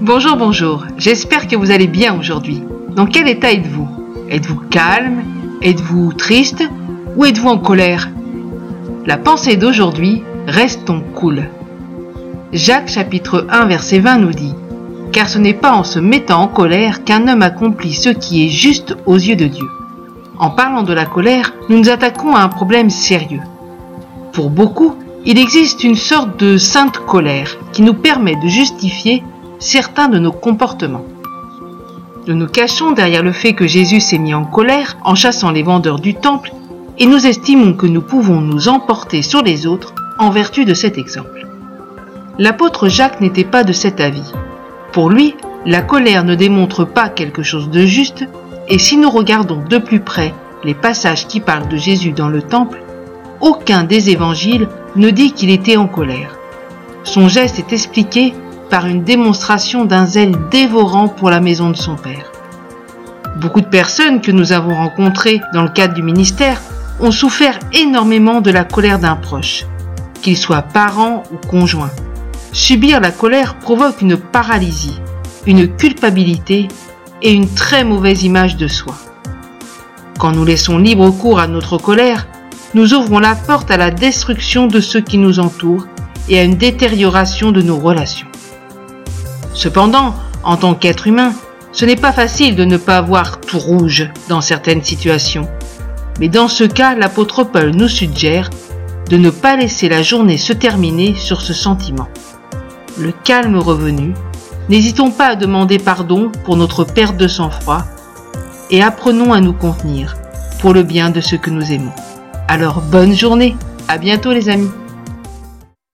Bonjour, bonjour, j'espère que vous allez bien aujourd'hui. Dans quel état êtes-vous? Êtes-vous calme? Êtes-vous triste? Ou êtes-vous en colère? La pensée d'aujourd'hui, restons cool. Jacques chapitre 1 verset 20 nous dit Car ce n'est pas en se mettant en colère qu'un homme accomplit ce qui est juste aux yeux de Dieu. En parlant de la colère, nous nous attaquons à un problème sérieux. Pour beaucoup, il existe une sorte de sainte colère qui nous permet de justifier certains de nos comportements. Nous nous cachons derrière le fait que Jésus s'est mis en colère en chassant les vendeurs du temple et nous estimons que nous pouvons nous emporter sur les autres en vertu de cet exemple. L'apôtre Jacques n'était pas de cet avis. Pour lui, la colère ne démontre pas quelque chose de juste et si nous regardons de plus près les passages qui parlent de Jésus dans le temple, aucun des évangiles ne dit qu'il était en colère. Son geste est expliqué par une démonstration d'un zèle dévorant pour la maison de son père. Beaucoup de personnes que nous avons rencontrées dans le cadre du ministère ont souffert énormément de la colère d'un proche, qu'il soit parent ou conjoint. Subir la colère provoque une paralysie, une culpabilité et une très mauvaise image de soi. Quand nous laissons libre cours à notre colère, nous ouvrons la porte à la destruction de ceux qui nous entourent et à une détérioration de nos relations. Cependant, en tant qu'être humain, ce n'est pas facile de ne pas voir tout rouge dans certaines situations. Mais dans ce cas, l'apôtre Paul nous suggère de ne pas laisser la journée se terminer sur ce sentiment. Le calme revenu, n'hésitons pas à demander pardon pour notre perte de sang-froid et apprenons à nous contenir pour le bien de ceux que nous aimons. Alors bonne journée, à bientôt les amis.